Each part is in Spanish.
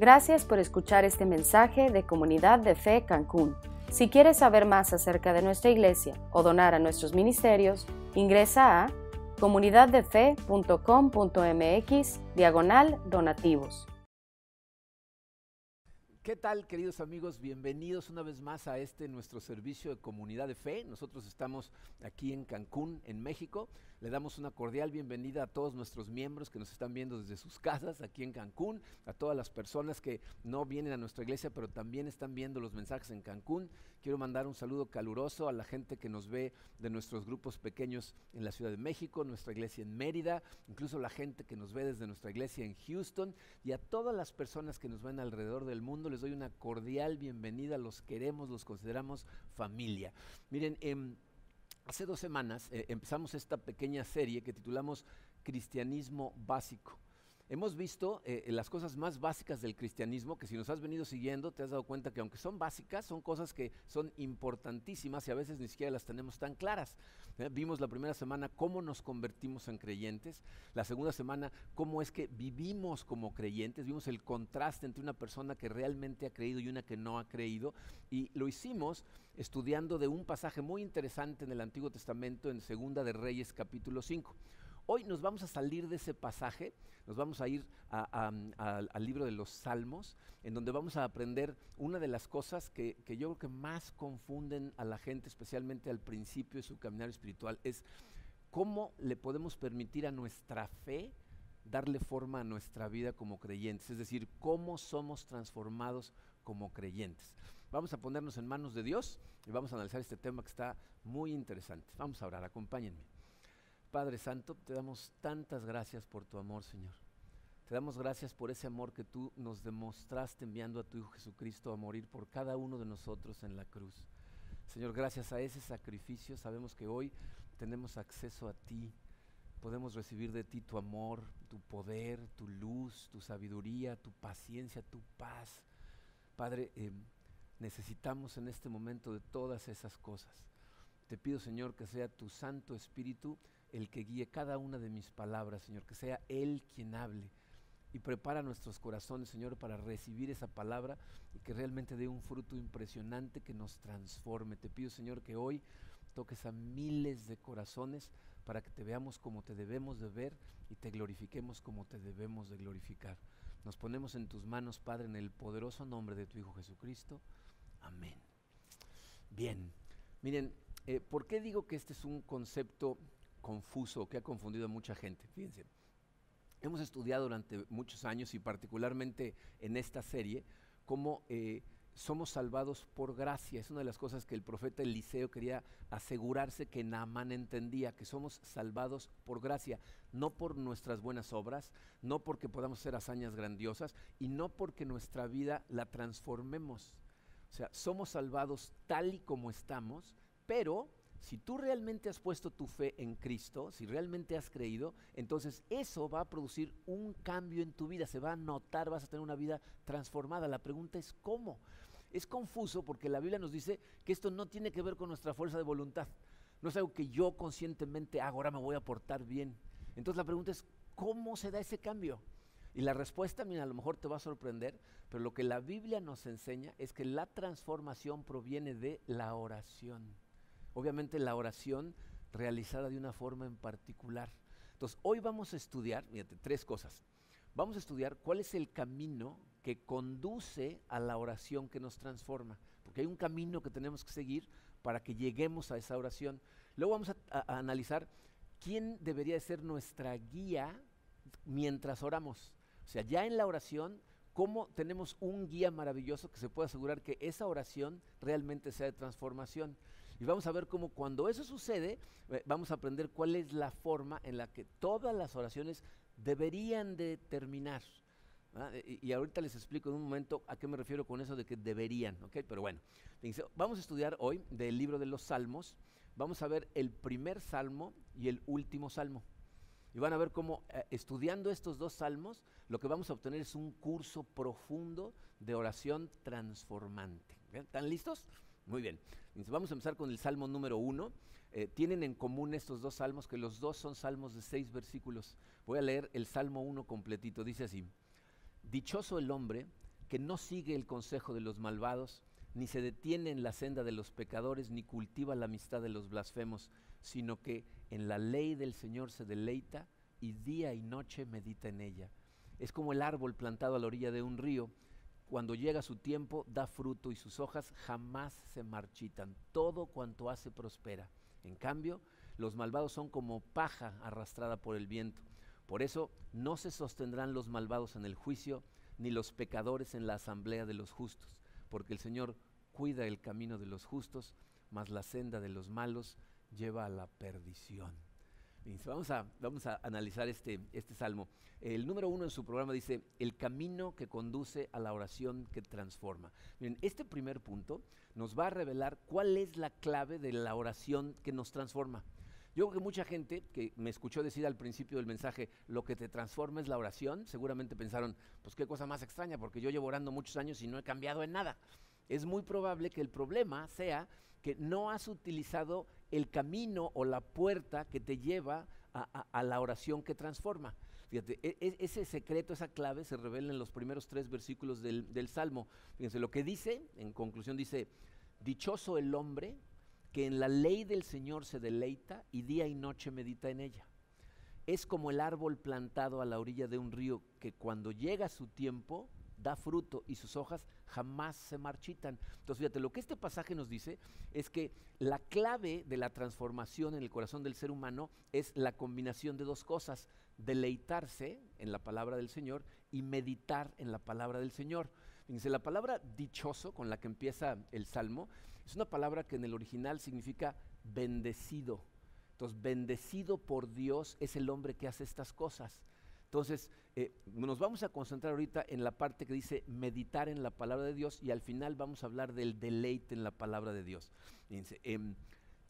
Gracias por escuchar este mensaje de Comunidad de Fe Cancún. Si quieres saber más acerca de nuestra iglesia o donar a nuestros ministerios, ingresa a comunidaddefe.com.mx diagonal donativos. ¿Qué tal, queridos amigos? Bienvenidos una vez más a este nuestro servicio de comunidad de fe. Nosotros estamos aquí en Cancún, en México. Le damos una cordial bienvenida a todos nuestros miembros que nos están viendo desde sus casas aquí en Cancún, a todas las personas que no vienen a nuestra iglesia, pero también están viendo los mensajes en Cancún. Quiero mandar un saludo caluroso a la gente que nos ve de nuestros grupos pequeños en la Ciudad de México, nuestra iglesia en Mérida, incluso la gente que nos ve desde nuestra iglesia en Houston y a todas las personas que nos ven alrededor del mundo. Les doy una cordial bienvenida, los queremos, los consideramos familia. Miren, em, hace dos semanas eh, empezamos esta pequeña serie que titulamos Cristianismo Básico. Hemos visto eh, las cosas más básicas del cristianismo, que si nos has venido siguiendo, te has dado cuenta que aunque son básicas, son cosas que son importantísimas y a veces ni siquiera las tenemos tan claras. ¿eh? Vimos la primera semana cómo nos convertimos en creyentes, la segunda semana cómo es que vivimos como creyentes, vimos el contraste entre una persona que realmente ha creído y una que no ha creído, y lo hicimos estudiando de un pasaje muy interesante en el Antiguo Testamento, en Segunda de Reyes capítulo 5. Hoy nos vamos a salir de ese pasaje, nos vamos a ir al libro de los Salmos, en donde vamos a aprender una de las cosas que, que, yo creo que más confunden a la gente, especialmente al principio de su caminar espiritual, es cómo le podemos permitir a nuestra fe darle forma a nuestra vida como creyentes, es decir, cómo somos transformados como creyentes. Vamos a ponernos en manos de Dios y vamos a analizar este tema que está muy interesante. Vamos a orar, acompáñenme. Padre Santo, te damos tantas gracias por tu amor, Señor. Te damos gracias por ese amor que tú nos demostraste enviando a tu Hijo Jesucristo a morir por cada uno de nosotros en la cruz. Señor, gracias a ese sacrificio sabemos que hoy tenemos acceso a ti. Podemos recibir de ti tu amor, tu poder, tu luz, tu sabiduría, tu paciencia, tu paz. Padre, eh, necesitamos en este momento de todas esas cosas. Te pido, Señor, que sea tu Santo Espíritu el que guíe cada una de mis palabras, Señor, que sea Él quien hable. Y prepara nuestros corazones, Señor, para recibir esa palabra y que realmente dé un fruto impresionante que nos transforme. Te pido, Señor, que hoy toques a miles de corazones para que te veamos como te debemos de ver y te glorifiquemos como te debemos de glorificar. Nos ponemos en tus manos, Padre, en el poderoso nombre de tu Hijo Jesucristo. Amén. Bien, miren, eh, ¿por qué digo que este es un concepto confuso que ha confundido a mucha gente. Fíjense, hemos estudiado durante muchos años y particularmente en esta serie cómo eh, somos salvados por gracia. Es una de las cosas que el profeta Eliseo quería asegurarse que Naamán entendía, que somos salvados por gracia, no por nuestras buenas obras, no porque podamos hacer hazañas grandiosas y no porque nuestra vida la transformemos. O sea, somos salvados tal y como estamos, pero si tú realmente has puesto tu fe en Cristo, si realmente has creído, entonces eso va a producir un cambio en tu vida, se va a notar, vas a tener una vida transformada. La pregunta es cómo. Es confuso porque la Biblia nos dice que esto no tiene que ver con nuestra fuerza de voluntad. No es algo que yo conscientemente hago, ahora me voy a portar bien. Entonces la pregunta es, ¿cómo se da ese cambio? Y la respuesta, mira, a lo mejor te va a sorprender, pero lo que la Biblia nos enseña es que la transformación proviene de la oración. Obviamente la oración realizada de una forma en particular. Entonces, hoy vamos a estudiar, fíjate, tres cosas. Vamos a estudiar cuál es el camino que conduce a la oración que nos transforma, porque hay un camino que tenemos que seguir para que lleguemos a esa oración. Luego vamos a, analizar quién debería ser nuestra guía mientras oramos. O sea, ya en la oración, cómo tenemos un guía maravilloso que se puede asegurar que esa oración realmente sea de transformación. Y vamos a ver cómo cuando eso sucede, eh, vamos a aprender cuál es la forma en la que todas las oraciones deberían de terminar. Y, ahorita les explico en un momento a qué me refiero con eso de que deberían, ¿ok? Pero bueno, vamos a estudiar hoy del libro de los Salmos, vamos a ver el primer salmo y el último salmo. Y van a ver cómo eh, estudiando estos dos salmos, lo que vamos a obtener es un curso profundo de oración transformante. ¿Están listos? Muy bien. Vamos a empezar con el Salmo número uno. Eh, tienen en común estos dos salmos que los dos son salmos de seis versículos. Voy a leer el Salmo uno completito. Dice así, Dichoso el hombre que no sigue el consejo de los malvados, ni se detiene en la senda de los pecadores, ni cultiva la amistad de los blasfemos, sino que en la ley del Señor se deleita y día y noche medita en ella. Es como el árbol plantado a la orilla de un río, cuando llega su tiempo da fruto y sus hojas jamás se marchitan, todo cuanto hace prospera. En cambio, los malvados son como paja arrastrada por el viento. Por eso no se sostendrán los malvados en el juicio, ni los pecadores en la asamblea de los justos, porque el Señor cuida el camino de los justos, mas la senda de los malos lleva a la perdición. Vamos a, vamos a analizar este, este salmo. El número uno en su programa dice, el camino que conduce a la oración que transforma. Miren, este primer punto nos va a revelar cuál es la clave de la oración que nos transforma. Yo creo que mucha gente que me escuchó decir al principio del mensaje, lo que te transforma es la oración, seguramente pensaron, pues qué cosa más extraña, porque yo llevo orando muchos años y no he cambiado en nada. Es muy probable que el problema sea que no has utilizado el camino o la puerta que te lleva a, la oración que transforma. Fíjate, e, e, ese secreto, esa clave se revela en los primeros tres versículos del, del Salmo. Fíjense, lo que dice, en conclusión dice, dichoso el hombre que en la ley del Señor se deleita y día y noche medita en ella. Es como el árbol plantado a la orilla de un río que cuando llega su tiempo da fruto y sus hojas jamás se marchitan. Entonces, fíjate, lo que este pasaje nos dice es que la clave de la transformación en el corazón del ser humano es la combinación de dos cosas, deleitarse en la palabra del Señor y meditar en la palabra del Señor. Fíjense, la palabra dichoso con la que empieza el Salmo es una palabra que en el original significa bendecido. Entonces, bendecido por Dios es el hombre que hace estas cosas. Entonces, eh, nos vamos a concentrar ahorita en la parte que dice meditar en la palabra de Dios y al final vamos a hablar del deleite en la palabra de Dios. Fíjense, em,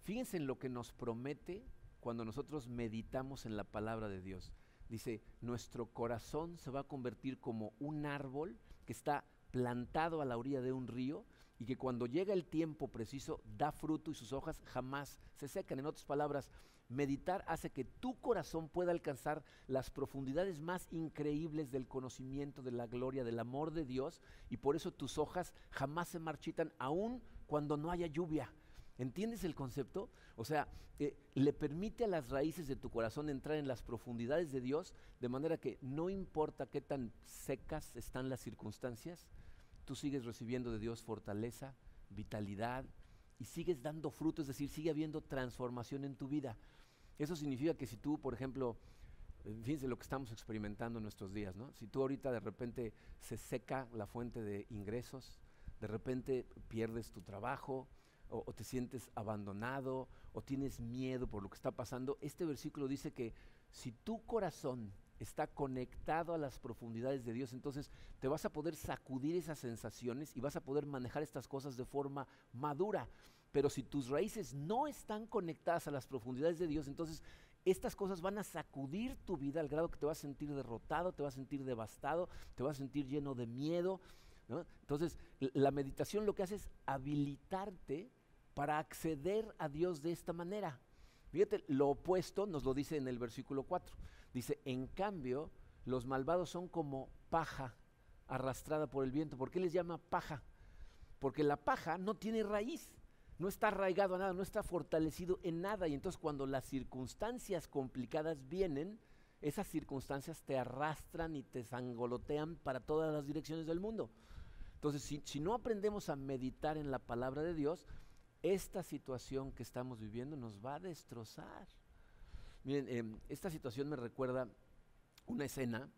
fíjense en lo que nos promete cuando nosotros meditamos en la palabra de Dios. Dice, nuestro corazón se va a convertir como un árbol que está plantado a la orilla de un río y que cuando llega el tiempo preciso da fruto y sus hojas jamás se secan. En otras palabras, Meditar hace que tu corazón pueda alcanzar las profundidades más increíbles del conocimiento, de la gloria, del amor de Dios, y por eso tus hojas jamás se marchitan, aun cuando no haya lluvia. ¿Entiendes el concepto? O sea, eh, le permite a las raíces de tu corazón entrar en las profundidades de Dios, de manera que no importa qué tan secas están las circunstancias, tú sigues recibiendo de Dios fortaleza, vitalidad y sigues dando fruto, es decir, sigue habiendo transformación en tu vida. Eso significa que si tú, por ejemplo, fíjense lo que estamos experimentando en nuestros días, ¿no? Si tú ahorita de repente se seca la fuente de ingresos, de repente pierdes tu trabajo, o, te sientes abandonado, o tienes miedo por lo que está pasando, este versículo dice que si tu corazón está conectado a las profundidades de Dios, entonces te vas a poder sacudir esas sensaciones y vas a poder manejar estas cosas de forma madura. Pero si tus raíces no están conectadas a las profundidades de Dios, entonces estas cosas van a sacudir tu vida al grado que te vas a sentir derrotado, te vas a sentir devastado, te vas a sentir lleno de miedo. Entonces, la meditación lo que hace es habilitarte para acceder a Dios de esta manera. Fíjate, lo opuesto nos lo dice en el versículo 4. Dice, en cambio, los malvados son como paja arrastrada por el viento. ¿Por qué les llama paja? Porque la paja no tiene raíz no está arraigado a nada, no está fortalecido en nada. Y entonces cuando las circunstancias complicadas vienen, esas circunstancias te arrastran y te zangolotean para todas las direcciones del mundo. Entonces, si, no aprendemos a meditar en la palabra de Dios, esta situación que estamos viviendo nos va a destrozar. Miren, em, esta situación me recuerda una escena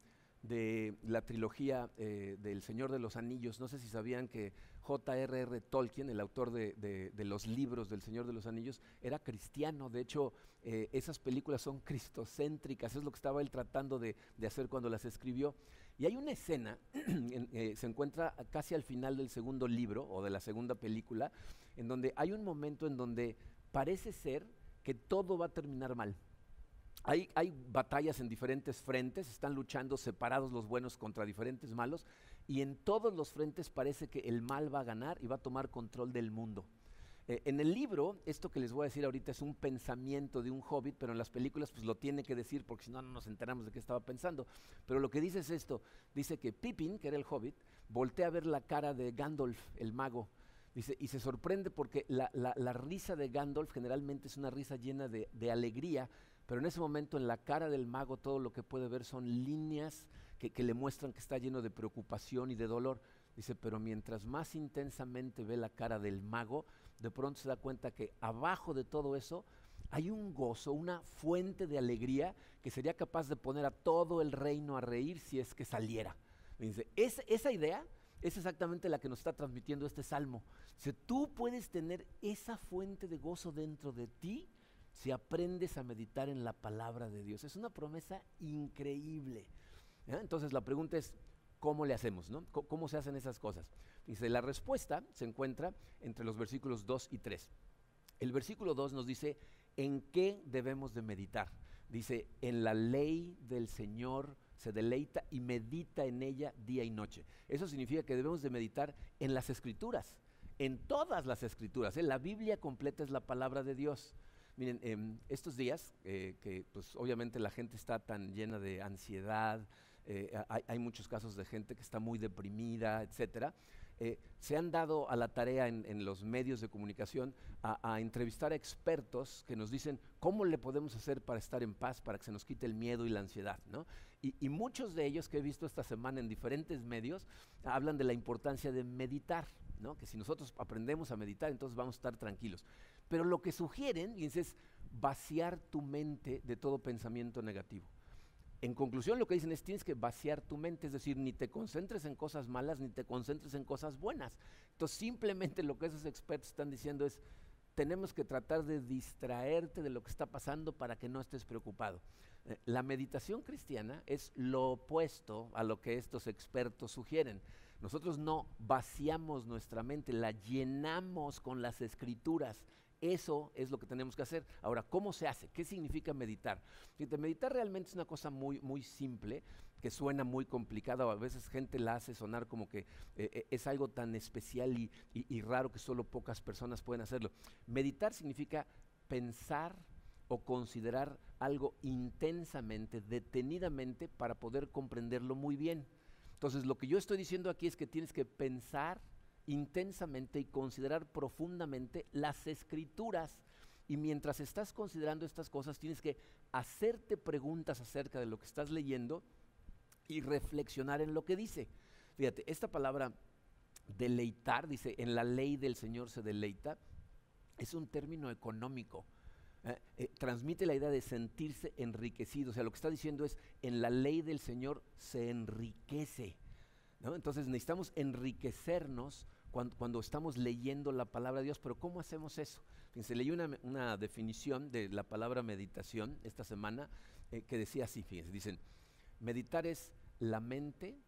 de la trilogía eh, del Señor de los Anillos. No sé si sabían que J.R.R. Tolkien, el autor de, los libros del Señor de los Anillos, era cristiano. De hecho, eh, esas películas son cristocéntricas, es lo que estaba él tratando de, hacer cuando las escribió. Y hay una escena, eh, se encuentra casi al final del segundo libro o de la segunda película, en donde hay un momento en donde parece ser que todo va a terminar mal. Hay, batallas en diferentes frentes, están luchando separados los buenos contra diferentes malos, y en todos los frentes parece que el mal va a ganar y va a tomar control del mundo. Eh, en el libro, esto que les voy a decir ahorita es un pensamiento de un hobbit, pero en las películas pues lo tiene que decir porque si no, no nos enteramos de qué estaba pensando. Pero lo que dice es esto, dice que Pippin, que era el hobbit, voltea a ver la cara de Gandalf, el mago, Dice, y se sorprende porque la, risa de Gandalf generalmente es una risa llena de, alegría, pero en ese momento en la cara del mago todo lo que puede ver son líneas que, le muestran que está lleno de preocupación y de dolor. Dice, pero mientras más intensamente ve la cara del mago, de pronto se da cuenta que abajo de todo eso hay un gozo, una fuente de alegría que sería capaz de poner a todo el reino a reír si es que saliera. Dice, esa idea es exactamente la que nos está transmitiendo este salmo. Si tú puedes tener esa fuente de gozo dentro de ti si aprendes a meditar en la palabra de Dios. Es una promesa increíble. Entonces la pregunta es, ¿cómo le hacemos? No? ¿Cómo se hacen esas cosas? Dice, la respuesta se encuentra entre los versículos 2 y 3. El versículo 2 nos dice, ¿en qué debemos de meditar? Dice, en la ley del Señor se deleita y medita en ella día y noche. Eso significa que debemos de meditar en las escrituras, en todas las escrituras. ¿eh? La Biblia completa es la palabra de Dios. Miren, em, estos días, eh, que pues obviamente la gente está tan llena de ansiedad, eh, hay, muchos casos de gente que está muy deprimida, etcétera. Eh, se han dado a la tarea en, los medios de comunicación a, entrevistar a expertos que nos dicen cómo le podemos hacer para estar en paz, para que se nos quite el miedo y la ansiedad. Y, muchos de ellos que he visto esta semana en diferentes medios hablan de la importancia de meditar, que si nosotros aprendemos a meditar, entonces vamos a estar tranquilos. Pero lo que sugieren es vaciar tu mente de todo pensamiento negativo. En conclusión, lo que dicen es tienes que vaciar tu mente, es decir, ni te concentres en cosas malas, ni te concentres en cosas buenas. Entonces, simplemente lo que esos expertos están diciendo es, tenemos que tratar de distraerte de lo que está pasando para que no estés preocupado. Eh, la meditación cristiana es lo opuesto a lo que estos expertos sugieren. Nosotros no vaciamos nuestra mente, la llenamos con las escrituras. Eso es lo que tenemos que hacer. Ahora, ¿cómo se hace? ¿Qué significa meditar? meditar realmente es una cosa muy, muy simple, que suena muy complicada, a veces gente la hace sonar como que eh, eh, es algo tan especial y, raro que solo pocas personas pueden hacerlo. Meditar significa pensar o considerar algo intensamente, detenidamente, para poder comprenderlo muy bien. Entonces, lo que yo estoy diciendo aquí es que tienes que pensar intensamente y considerar profundamente las escrituras. Y mientras estás considerando estas cosas, tienes que hacerte preguntas acerca de lo que estás leyendo y reflexionar en lo que dice. Fíjate, esta palabra deleitar, dice, en la ley del Señor se deleita, es un término económico. Eh, eh, transmite la idea de sentirse enriquecido. O sea, lo que está diciendo es, en la ley del Señor se enriquece. Entonces necesitamos enriquecernos cuando, estamos leyendo la palabra de Dios, pero ¿cómo hacemos eso? Fíjense, leí una, definición de la palabra meditación esta semana eh, que decía así, fíjense, dicen, meditar es la mente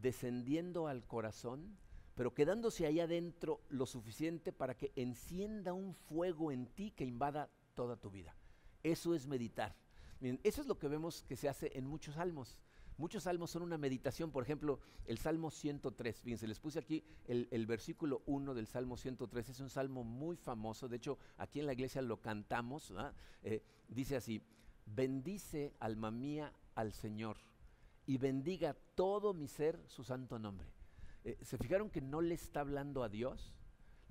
descendiendo al corazón, pero quedándose ahí adentro lo suficiente para que encienda un fuego en ti que invada toda tu vida. Eso es meditar. Eso es lo que vemos que se hace en muchos salmos. Muchos salmos son una meditación, por ejemplo, el Salmo 103. Fíjense, les puse aquí el, versículo 1 del Salmo 103. Es un salmo muy famoso, de hecho, aquí en la iglesia lo cantamos. Eh, dice así, bendice alma mía al Señor y bendiga todo mi ser su santo nombre. Eh, ¿Se fijaron que no le está hablando a Dios?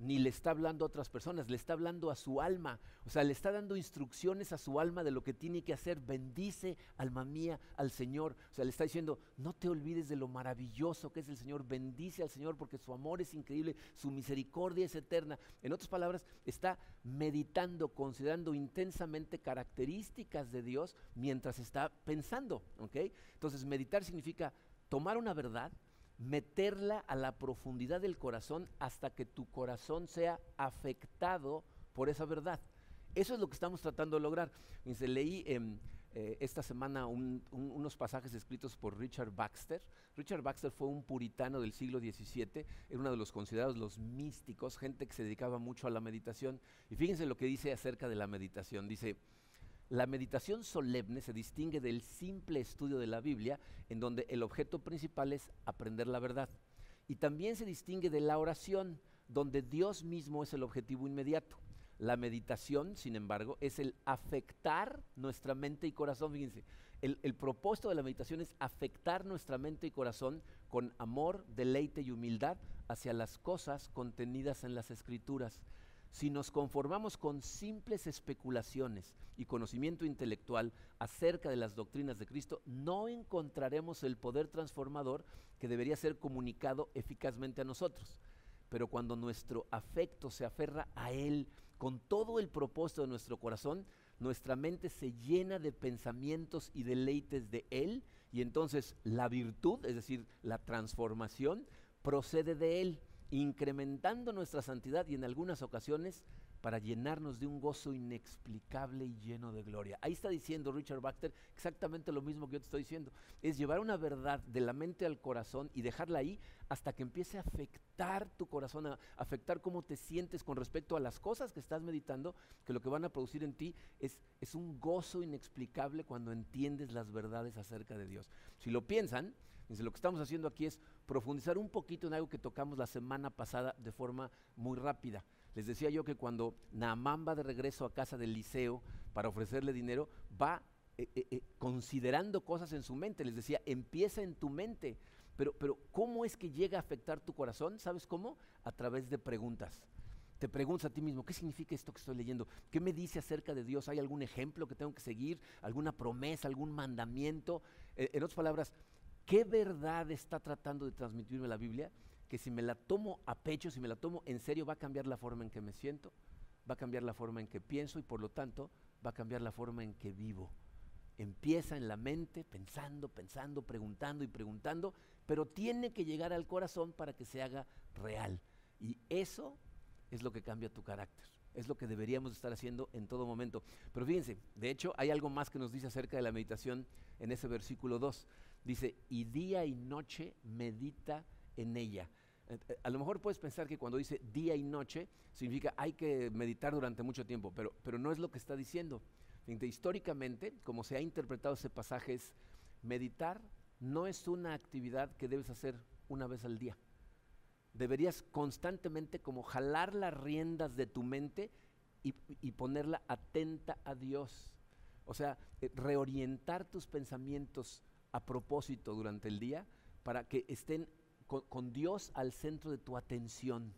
Ni le está hablando a otras personas, le está hablando a su alma. O sea, le está dando instrucciones a su alma de lo que tiene que hacer. Bendice, alma mía, al Señor. O sea, le está diciendo, no te olvides de lo maravilloso que es el Señor. Bendice al Señor porque su amor es increíble, su misericordia es eterna. En otras palabras, está meditando, considerando intensamente características de Dios mientras está pensando. Entonces, meditar significa tomar una verdad, meterla a la profundidad del corazón hasta que tu corazón sea afectado por esa verdad. Eso es lo que estamos tratando de lograr. Se leí eh, esta semana unos pasajes escritos por Richard Baxter. Richard Baxter fue un puritano del siglo XVII, era uno de los considerados los místicos, gente que se dedicaba mucho a la meditación. Y fíjense lo que dice acerca de la meditación. Dice, la meditación solemne se distingue del simple estudio de la Biblia, en donde el objeto principal es aprender la verdad. Y también se distingue de la oración, donde Dios mismo es el objetivo inmediato. La meditación, sin embargo, es el afectar nuestra mente y corazón. Fíjense, el, el, propósito de la meditación es afectar nuestra mente y corazón con amor, deleite y humildad hacia las cosas contenidas en las escrituras. Si nos conformamos con simples especulaciones y conocimiento intelectual acerca de las doctrinas de Cristo, no encontraremos el poder transformador que debería ser comunicado eficazmente a nosotros. Pero cuando nuestro afecto se aferra a Él con todo el propósito de nuestro corazón, nuestra mente se llena de pensamientos y deleites de Él y entonces la virtud, es decir, la transformación, procede de Él incrementando nuestra santidad y en algunas ocasiones para llenarnos de un gozo inexplicable y lleno de gloria. Ahí está diciendo Richard Baxter exactamente lo mismo que yo te estoy diciendo. Es llevar una verdad de la mente al corazón y dejarla ahí hasta que empiece a afectar tu corazón, a afectar cómo te sientes con respecto a las cosas que estás meditando, que lo que van a producir en ti es, es un gozo inexplicable cuando entiendes las verdades acerca de Dios. Si lo piensan, lo que estamos haciendo aquí es profundizar un poquito en algo que tocamos la semana pasada de forma muy rápida. Les decía yo que cuando Naamán va de regreso a casa del liceo para ofrecerle dinero, va eh, eh, eh, considerando cosas en su mente. Les decía, empieza en tu mente. Pero, pero, ¿cómo es que llega a afectar tu corazón? ¿Sabes cómo? A través de preguntas. Te preguntas a ti mismo, ¿qué significa esto que estoy leyendo? ¿Qué me dice acerca de Dios? ¿Hay algún ejemplo que tengo que seguir? ¿Alguna promesa? ¿Algún mandamiento? en otras palabras, ¿Qué verdad está tratando de transmitirme la Biblia? Que si me la tomo a pecho, si me la tomo en serio, va a cambiar la forma en que me siento, va a cambiar la forma en que pienso y por lo tanto va a cambiar la forma en que vivo. Empieza en la mente, pensando, pensando, preguntando y preguntando, pero tiene que llegar al corazón para que se haga real. Y eso es lo que cambia tu carácter. Es lo que deberíamos estar haciendo en todo momento. Pero fíjense, de hecho hay algo más que nos dice acerca de la meditación en ese versículo 2. Dice, y día y noche medita en ella. Eh, eh, a lo mejor puedes pensar que cuando dice día y noche significa hay que meditar durante mucho tiempo, pero, pero no es lo que está diciendo. históricamente, como se ha interpretado ese pasaje, es meditar no es una actividad que debes hacer una vez al día. Deberías constantemente como jalar las riendas de tu mente y, y ponerla atenta a Dios. O sea, eh, reorientar tus pensamientos a propósito durante el día para que estén con, Dios al centro de tu atención.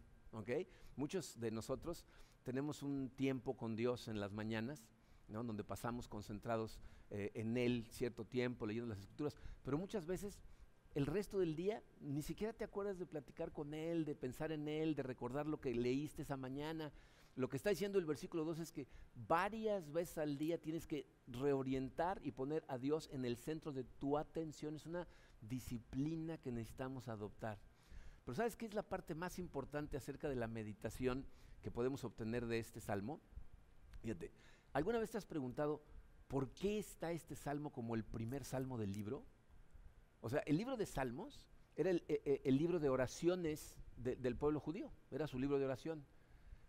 Muchos de nosotros tenemos un tiempo con Dios en las mañanas, donde pasamos concentrados eh, en Él cierto tiempo, leyendo las escrituras, pero muchas veces el resto del día ni siquiera te acuerdas de platicar con Él, de pensar en Él, de recordar lo que leíste esa mañana. Lo que está diciendo el versículo 2 es que varias veces al día tienes que reorientar y poner a Dios en el centro de tu atención. Es una disciplina que necesitamos adoptar. Pero ¿sabes qué es la parte más importante acerca de la meditación que podemos obtener de este salmo? Fíjate, ¿alguna vez te has preguntado por qué está este salmo como el primer salmo del libro? O sea, el libro de salmos era el, e, e, libro de oraciones del pueblo judío, era su libro de oración.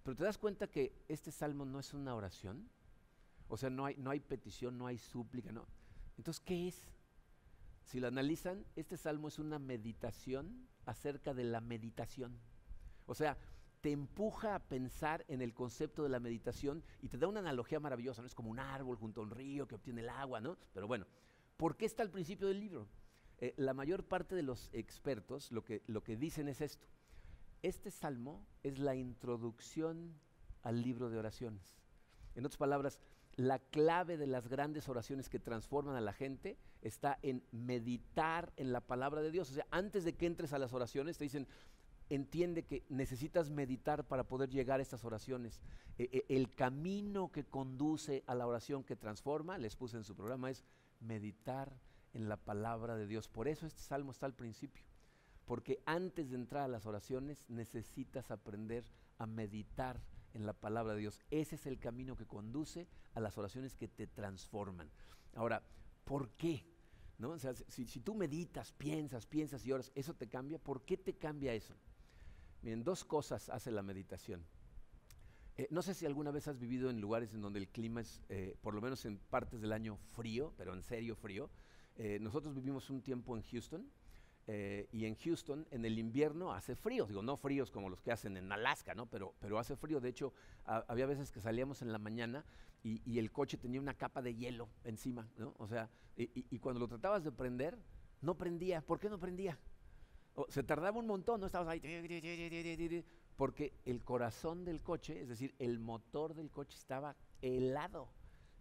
Pero te das cuenta que este salmo no es una oración. O sea, no hay, no hay petición, no hay súplica, no. Entonces, ¿qué es? Si lo analizan, este salmo es una meditación acerca de la meditación. O sea, te empuja a pensar en el concepto de la meditación y te da una analogía maravillosa, ¿no? Es como un árbol junto a un río que obtiene el agua, ¿no? Pero bueno, ¿por qué está al principio del libro? Eh, la mayor parte de los expertos lo que, lo que dicen es esto. Este salmo es la introducción al libro de oraciones. En otras palabras, la clave de las grandes oraciones que transforman a la gente está en meditar en la palabra de Dios. O sea, antes de que entres a las oraciones, te dicen, entiende que necesitas meditar para poder llegar a estas oraciones. E, e, el camino que conduce a la oración que transforma, les puse en su programa, es meditar en la palabra de Dios. Por eso este salmo está al principio porque antes de entrar a las oraciones necesitas aprender a meditar en la palabra de Dios. Ese es el camino que conduce a las oraciones que te transforman. Ahora, ¿por qué? ¿No? si, tú meditas, piensas, piensas y oras, ¿eso te cambia? ¿Por qué te cambia eso? Miren, dos cosas hace la meditación. Eh, no sé si alguna vez has vivido en lugares en donde el clima es, eh, por lo menos en partes del año, frío, pero en serio frío. Eh, nosotros vivimos un tiempo en Houston eh, y en Houston en el invierno hace frío, digo, no fríos como los que hacen en Alaska, ¿no? Pero, pero hace frío, de hecho, había veces que salíamos en la mañana y, el coche tenía una capa de hielo encima, ¿no? O sea, y, cuando lo tratabas de prender, no prendía. ¿Por qué no prendía? se tardaba un montón, no estabas ahí, porque el corazón del coche, es decir, el motor del coche estaba helado.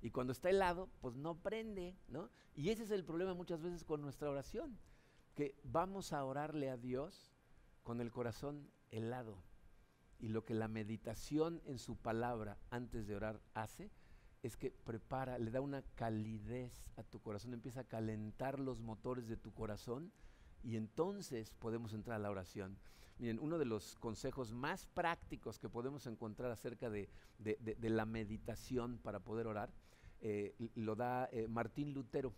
Y cuando está helado, pues no prende, ¿no? Y ese es el problema muchas veces con nuestra oración que vamos a orarle a Dios con el corazón helado. Y lo que la meditación en su palabra antes de orar hace es que prepara, le da una calidez a tu corazón, empieza a calentar los motores de tu corazón y entonces podemos entrar a la oración. Miren, uno de los consejos más prácticos que podemos encontrar acerca de, la meditación para poder orar eh, lo da eh, Martín Lutero.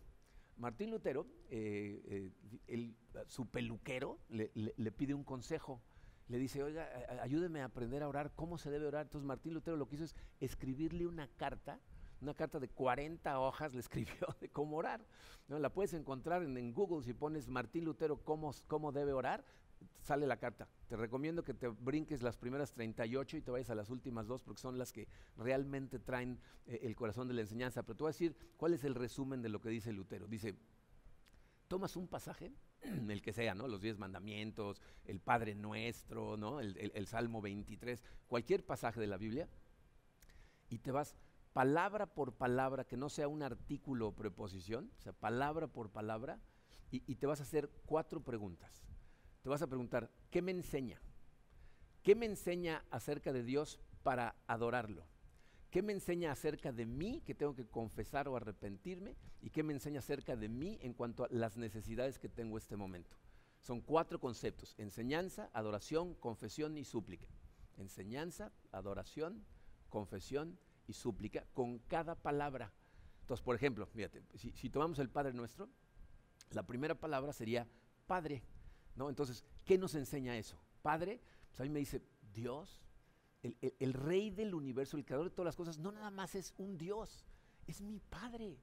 Martín Lutero, eh, eh, su peluquero, le, pide un consejo. Le dice, oiga, ayúdeme a aprender a orar, ¿cómo se debe orar? Entonces Martín Lutero lo que hizo es escribirle una carta, una carta de 40 hojas le escribió de cómo orar. ¿no? La puedes encontrar en, Google si pones Martín Lutero, ¿cómo, cómo debe orar? Sale la carta. Te recomiendo que te brinques las primeras 38 y te vayas a las últimas dos porque son las que realmente traen eh, el corazón de la enseñanza. Pero te voy a decir cuál es el resumen de lo que dice Lutero. Dice, tomas un pasaje, el que sea, ¿no? Los diez mandamientos, el Padre Nuestro, ¿no? El, Salmo 23, cualquier pasaje de la Biblia, y te vas palabra por palabra, que no sea un artículo o preposición, o sea, palabra por palabra, y te vas a hacer cuatro preguntas te vas a preguntar, ¿qué me enseña? ¿Qué me enseña acerca de Dios para adorarlo? ¿Qué me enseña acerca de mí que tengo que confesar o arrepentirme? ¿Y qué me enseña acerca de mí en cuanto a las necesidades que tengo en este momento? Son cuatro conceptos, enseñanza, adoración, confesión y súplica. Enseñanza, adoración, confesión y súplica con cada palabra. Entonces, por ejemplo, si tomamos el Padre Nuestro, la primera palabra sería Padre. ¿No? Entonces, ¿qué nos enseña eso? Padre, pues a mí me dice, Dios, el, rey del universo, el creador de todas las cosas, no nada más es un Dios, es mi Padre.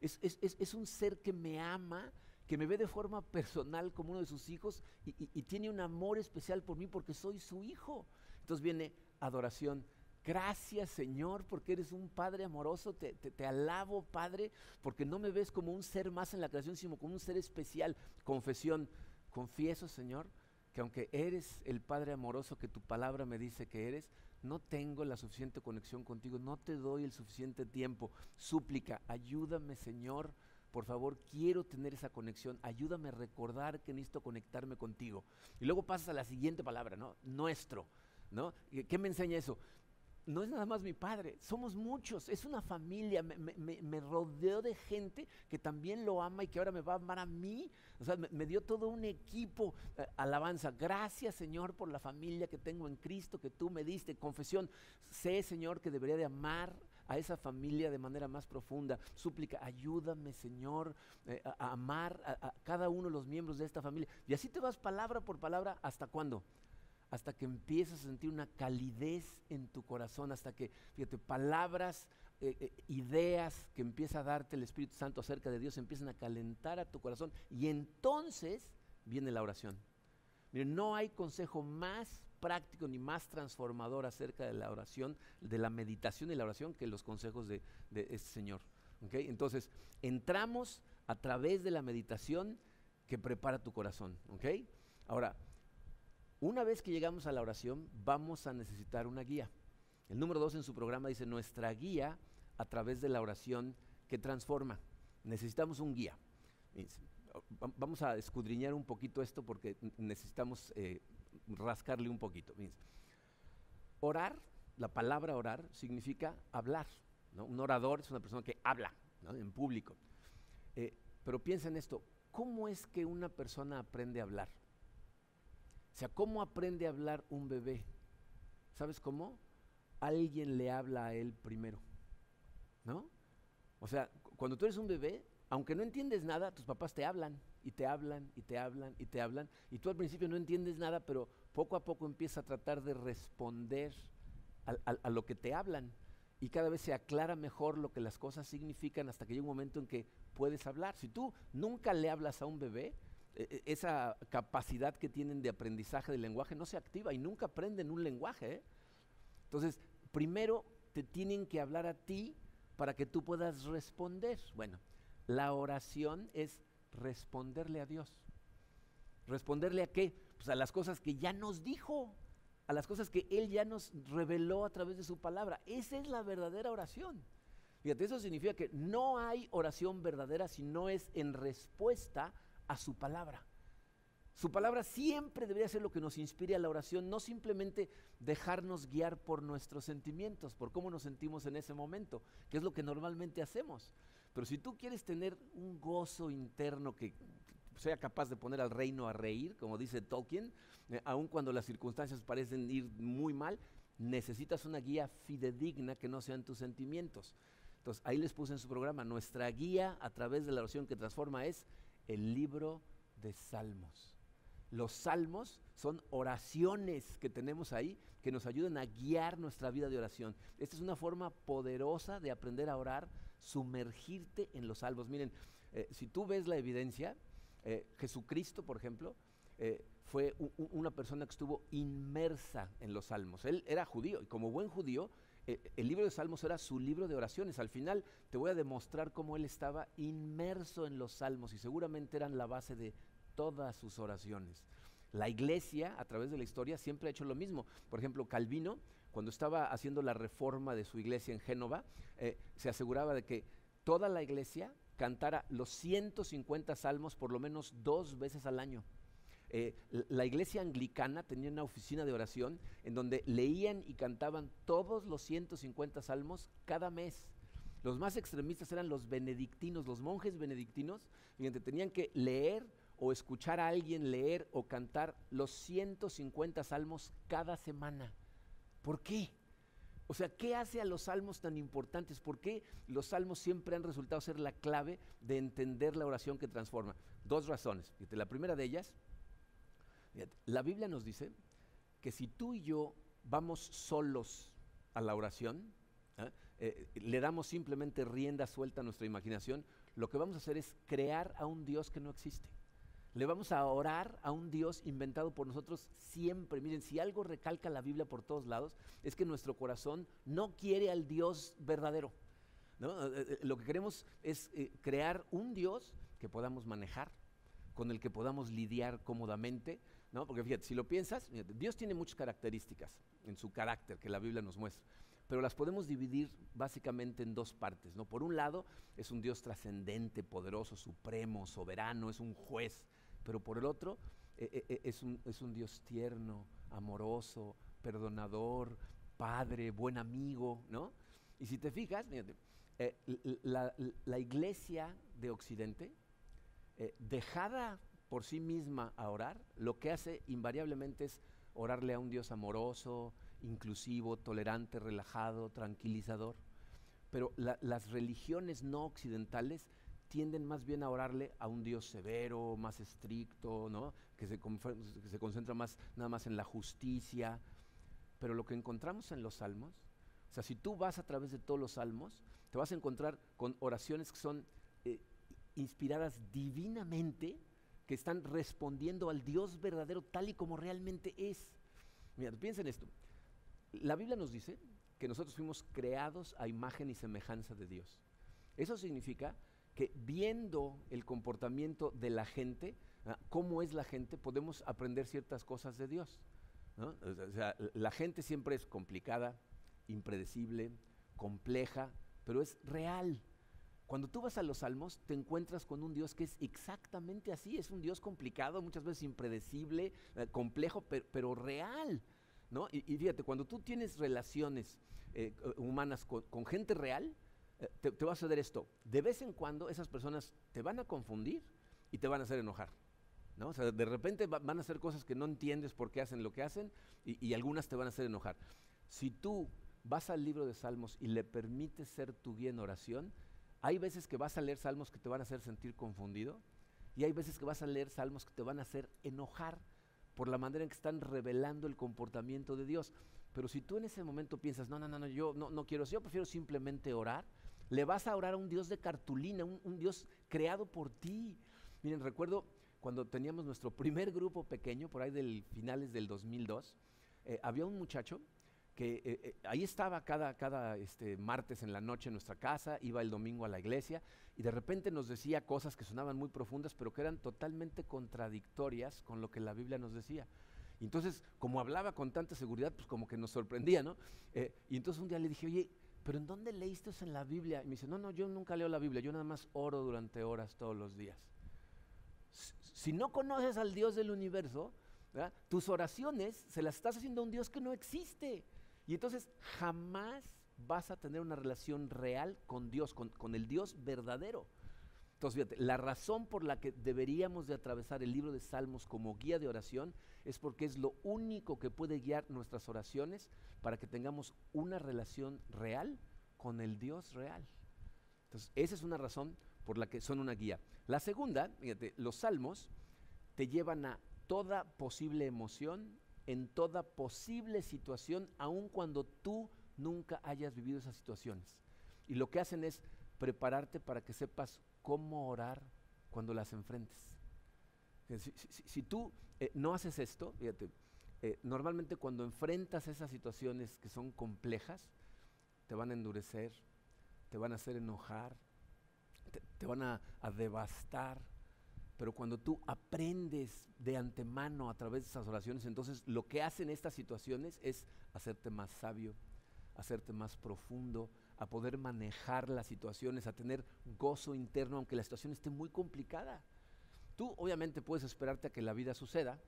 Es, un ser que me ama, que me ve de forma personal como uno de sus hijos y, tiene un amor especial por mí porque soy su hijo. Entonces viene adoración. Gracias Señor porque eres un Padre amoroso. Te, te, alabo Padre porque no me ves como un ser más en la creación, sino como un ser especial. Confesión. Confieso, Señor, que aunque eres el Padre amoroso que tu palabra me dice que eres, no tengo la suficiente conexión contigo, no te doy el suficiente tiempo. Súplica, ayúdame, Señor. Por favor, quiero tener esa conexión. Ayúdame a recordar que necesito conectarme contigo. Y luego pasas a la siguiente palabra, ¿no? Nuestro, ¿no? ¿Qué me enseña eso? No es nada más mi padre, somos muchos, es una familia, me, rodeo de gente que también lo ama y que ahora me va a amar a mí. O sea, me, dio todo un equipo, eh, alabanza. Gracias Señor por la familia que tengo en Cristo, que tú me diste. Confesión, sé Señor que debería de amar a esa familia de manera más profunda. Súplica, ayúdame Señor eh, a, amar a, a cada uno de los miembros de esta familia. Y así te vas palabra por palabra, ¿hasta cuándo? Hasta que empiezas a sentir una calidez en tu corazón, hasta que, fíjate, palabras, eh, eh, ideas que empieza a darte el Espíritu Santo acerca de Dios empiezan a calentar a tu corazón y entonces viene la oración. Miren, no hay consejo más práctico ni más transformador acerca de la oración, de la meditación y la oración que los consejos de, este Señor. Entonces, entramos a través de la meditación que prepara tu corazón. Ahora, una vez que llegamos a la oración, vamos a necesitar una guía. El número dos en su programa dice, nuestra guía a través de la oración que transforma. Necesitamos un guía. Vamos a escudriñar un poquito esto porque necesitamos eh, rascarle un poquito. Orar, la palabra orar significa hablar. Un orador es una persona que habla en público. Eh, pero piensa en esto, ¿cómo es que una persona aprende a hablar? O sea, ¿cómo aprende a hablar un bebé? ¿Sabes cómo? Alguien le habla a él primero. ¿No? O sea, cuando tú eres un bebé, aunque no entiendes nada, tus papás te hablan y te hablan y te hablan y te hablan. Y tú al principio no entiendes nada, pero poco a poco empiezas a tratar de responder a, lo que te hablan. Y cada vez se aclara mejor lo que las cosas significan hasta que llega un momento en que puedes hablar. Si tú nunca le hablas a un bebé, esa capacidad que tienen de aprendizaje del lenguaje no se activa y nunca aprenden un lenguaje. ¿eh? Entonces, primero te tienen que hablar a ti para que tú puedas responder. Bueno, la oración es responderle a Dios. ¿Responderle a qué? Pues a las cosas que ya nos dijo, a las cosas que Él ya nos reveló a través de su palabra. Esa es la verdadera oración. Fíjate, eso significa que no hay oración verdadera si no es en respuesta a su palabra. Su palabra siempre debería ser lo que nos inspire a la oración, no simplemente dejarnos guiar por nuestros sentimientos, por cómo nos sentimos en ese momento, que es lo que normalmente hacemos. Pero si tú quieres tener un gozo interno que sea capaz de poner al reino a reír, como dice Tolkien, eh, aun cuando las circunstancias parecen ir muy mal, necesitas una guía fidedigna que no sean tus sentimientos. Entonces, ahí les puse en su programa, nuestra guía a través de la oración que transforma es el libro de Salmos. Los salmos son oraciones que tenemos ahí que nos ayudan a guiar nuestra vida de oración. Esta es una forma poderosa de aprender a orar, sumergirte en los salmos. Miren, eh, si tú ves la evidencia, eh, Jesucristo, por ejemplo, eh, fue una persona que estuvo inmersa en los salmos. Él era judío y como buen judío, el libro de salmos era su libro de oraciones. Al final te voy a demostrar cómo él estaba inmerso en los salmos y seguramente eran la base de todas sus oraciones. La iglesia, a través de la historia, siempre ha hecho lo mismo. Por ejemplo, Calvino, cuando estaba haciendo la reforma de su iglesia en Génova, eh, se aseguraba de que toda la iglesia cantara los 150 salmos por lo menos dos veces al año. Eh, la iglesia anglicana tenía una oficina de oración en donde leían y cantaban todos los 150 salmos cada mes. Los más extremistas eran los benedictinos, los monjes benedictinos, fíjate, tenían que leer o escuchar a alguien leer o cantar los 150 salmos cada semana. ¿Por qué? O sea, ¿qué hace a los salmos tan importantes? ¿Por qué los salmos siempre han resultado ser la clave de entender la oración que transforma? Dos razones. la primera de ellas, la Biblia nos dice que si tú y yo vamos solos a la oración, ¿eh? Eh, le damos simplemente rienda suelta a nuestra imaginación, lo que vamos a hacer es crear a un Dios que no existe. Le vamos a orar a un Dios inventado por nosotros siempre. Miren, si algo recalca la Biblia por todos lados, es que nuestro corazón no quiere al Dios verdadero. Eh, eh, lo que queremos es crear un Dios que podamos manejar, con el que podamos lidiar cómodamente. ¿No? Porque fíjate, si lo piensas, Dios tiene muchas características en su carácter que la Biblia nos muestra pero las podemos dividir básicamente en dos partes. ¿no? Por un lado, es un Dios trascendente, poderoso, supremo, soberano, es un juez pero por el otro e, e, e, es, un, es un Dios tierno, amoroso, perdonador, padre, buen amigo, ¿no? Y si te fijas, eh, la, iglesia de Occidente, eh, dejada por sí misma a orar, lo que hace invariablemente es orarle a un Dios amoroso, inclusivo, tolerante, relajado, tranquilizador. Pero las religiones no occidentales tienden más bien a orarle a un Dios severo, más estricto, ¿no? que, se, concentra más nada más en la justicia. Pero lo que encontramos en los salmos, o sea, si tú vas a través de todos los salmos, te vas a encontrar con oraciones que son eh, inspiradas divinamente, que están respondiendo al Dios verdadero tal y como realmente es. Mira, piensa en esto. La Biblia nos dice que nosotros fuimos creados a imagen y semejanza de Dios. Eso significa que viendo el comportamiento de la gente, ¿ah? cómo es la gente, podemos aprender ciertas cosas de Dios. La gente siempre es complicada, impredecible, compleja, pero es real. Cuando tú vas a los salmos, te encuentras con un Dios que es exactamente así, es un Dios complicado, muchas veces impredecible, eh, complejo, pero, real. ¿no? Y, fíjate, cuando tú tienes relaciones eh, humanas con gente real, eh, te, va a suceder esto. De vez en cuando esas personas te van a confundir y te van a hacer enojar. ¿no? O sea, de repente van a hacer cosas que no entiendes por qué hacen lo que hacen y, y, algunas te van a hacer enojar. Si tú vas al libro de Salmos y le permites ser tu guía en oración, hay veces que vas a leer salmos que te van a hacer sentir confundido y hay veces que vas a leer salmos que te van a hacer enojar por la manera en que están revelando el comportamiento de Dios. Pero si tú en ese momento piensas, no, no, no, no yo no, no quiero, yo prefiero simplemente orar, le vas a orar a un Dios de cartulina, un, Dios creado por ti. Miren, recuerdo cuando teníamos nuestro primer grupo pequeño, por ahí del finales del 2002, eh, había un muchacho que eh, eh, ahí estaba cada, cada este, martes en la noche en nuestra casa, iba el domingo a la iglesia y de repente nos decía cosas que sonaban muy profundas, pero que eran totalmente contradictorias con lo que la Biblia nos decía. Entonces, como hablaba con tanta seguridad, pues como que nos sorprendía, ¿no? y entonces un día le dije, oye, ¿pero en dónde leíste en la Biblia? Y me dice, no, no, yo nunca leo la Biblia, yo nada más oro durante horas todos los días. Si no conoces al Dios del universo, tus oraciones se las estás haciendo a un Dios que no existe. Y entonces jamás vas a tener una relación real con Dios, con, el Dios verdadero. Entonces, fíjate, la razón por la que deberíamos de atravesar el libro de Salmos como guía de oración es porque es lo único que puede guiar nuestras oraciones para que tengamos una relación real con el Dios real. Entonces, esa es una razón por la que son una guía. La segunda, fíjate, los salmos te llevan a toda posible emoción, en toda posible situación, aun cuando tú nunca hayas vivido esas situaciones. Y lo que hacen es prepararte para que sepas cómo orar cuando las enfrentes. Si, tú eh, no haces esto, fíjate, eh, normalmente cuando enfrentas esas situaciones que son complejas, te van a endurecer, te van a hacer enojar, te, van a, devastar. Pero cuando tú aprendes de antemano a través de esas oraciones, entonces lo que hacen estas situaciones es hacerte más sabio, hacerte más profundo, a poder manejar las situaciones, a tener gozo interno, aunque la situación esté muy complicada. Tú obviamente puedes esperarte a que la vida suceda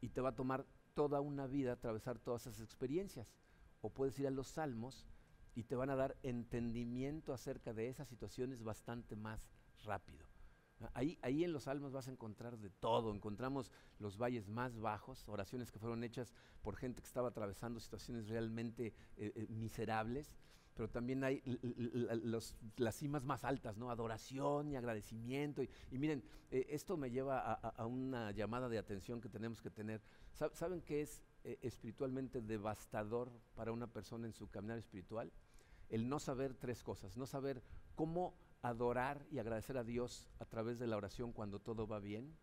y te va a tomar toda una vida atravesar todas esas experiencias. O puedes ir a los salmos y te van a dar entendimiento acerca de esas situaciones bastante más rápido. Ah, ahí, ahí en los salmos vas a encontrar de todo. Encontramos los valles más bajos, oraciones que fueron hechas por gente que estaba atravesando situaciones realmente eh, eh, miserables, pero también hay las cimas más altas, ¿no? Adoración y agradecimiento. Y, miren, eh, esto me lleva a, una llamada de atención que tenemos que tener. ¿Saben qué es espiritualmente devastador para una persona en su caminar espiritual? el no saber tres cosas, no saber cómo adorar y agradecer a Dios a través de la oración cuando todo va bien,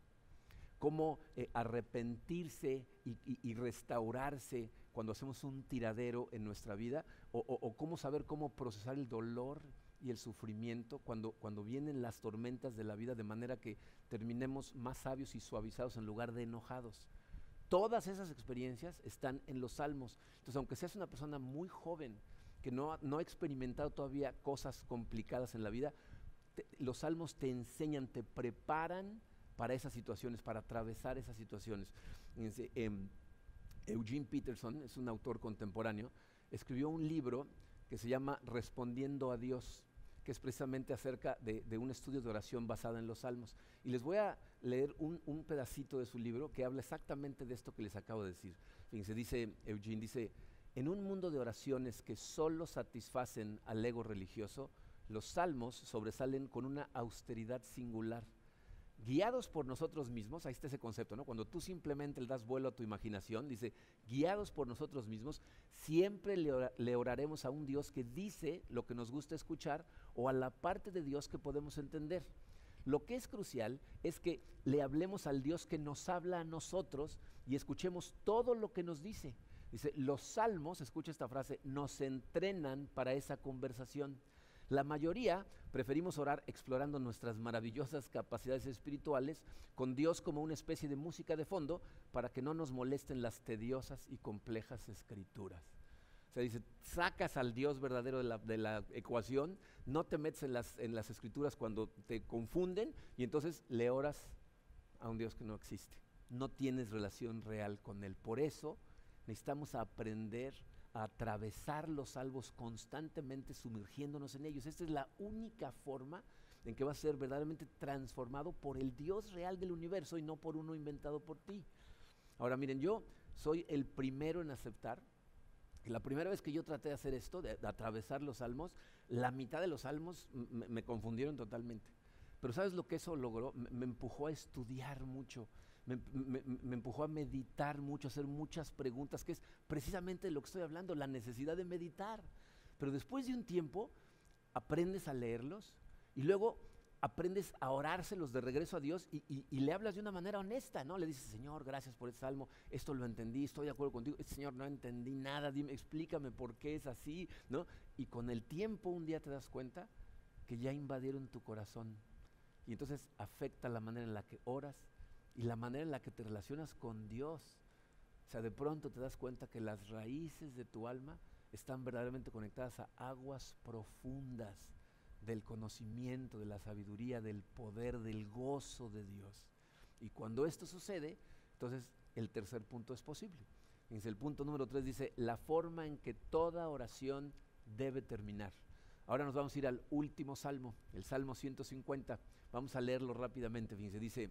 cómo eh, arrepentirse y, restaurarse cuando hacemos un tiradero en nuestra vida, o, cómo saber cómo procesar el dolor y el sufrimiento cuando, cuando vienen las tormentas de la vida de manera que terminemos más sabios y suavizados en lugar de enojados. Todas esas experiencias están en los salmos. Entonces, aunque seas una persona muy joven, que no, ha experimentado todavía cosas complicadas en la vida, los salmos te enseñan, te preparan para esas situaciones, para atravesar esas situaciones. Em, Eugene Peterson es un autor contemporáneo, escribió un libro que se llama Respondiendo a Dios, que es precisamente acerca de, un estudio de oración basada en los salmos. Y les voy a leer un, pedacito de su libro que habla exactamente de esto que les acabo de decir. Dice Eugene, dice, en un mundo de oraciones que solo satisfacen al ego religioso, los salmos sobresalen con una austeridad singular. Guiados por nosotros mismos, ahí está ese concepto, ¿no? Cuando tú simplemente le das vuelo a tu imaginación, dice, guiados por nosotros mismos, siempre le, oraremos a un Dios que dice lo que nos gusta escuchar o a la parte de Dios que podemos entender. Lo que es crucial es que le hablemos al Dios que nos habla a nosotros y escuchemos todo lo que nos dice. Dice, los salmos, escucha esta frase, nos entrenan para esa conversación. La mayoría preferimos orar explorando nuestras maravillosas capacidades espirituales con Dios como una especie de música de fondo para que no nos molesten las tediosas y complejas escrituras. O sea, dice, sacas al Dios verdadero de la, de la, ecuación, no te metes en las, en las escrituras cuando te confunden y entonces le oras a un Dios que no existe. No tienes relación real con Él. Por eso necesitamos aprender atravesar los salvos constantemente sumergiéndonos en ellos. Esta es la única forma en que va a ser verdaderamente transformado por el Dios real del universo y no por uno inventado por ti. Ahora miren, yo soy el primero en aceptar la primera vez que yo traté de hacer esto, de, atravesar los salmos, la mitad de los salmos me confundieron totalmente. Pero ¿sabes lo que eso logró? me empujó a estudiar mucho, me, empujó a meditar mucho, a hacer muchas preguntas, que es precisamente lo que estoy hablando, la necesidad de meditar. Pero después de un tiempo, aprendes a leerlos y luego aprendes a orárselos de regreso a Dios y, le hablas de una manera honesta, ¿no? Le dices, Señor, gracias por este salmo, esto lo entendí, estoy de acuerdo contigo, este Señor, no entendí nada, dime, explícame por qué es así, ¿no? Y con el tiempo un día te das cuenta que ya invadieron tu corazón y entonces afecta la manera en la que oras y la manera en la que te relacionas con Dios. O sea, de pronto te das cuenta que las raíces de tu alma están verdaderamente conectadas a aguas profundas del conocimiento, de la sabiduría, del poder, del gozo de Dios. Y cuando esto sucede, entonces el tercer punto es posible. el punto número tres dice, la forma en que toda oración debe terminar. Ahora nos vamos a ir al último salmo, el Salmo 150. Vamos a leerlo rápidamente. Fíjense, dice,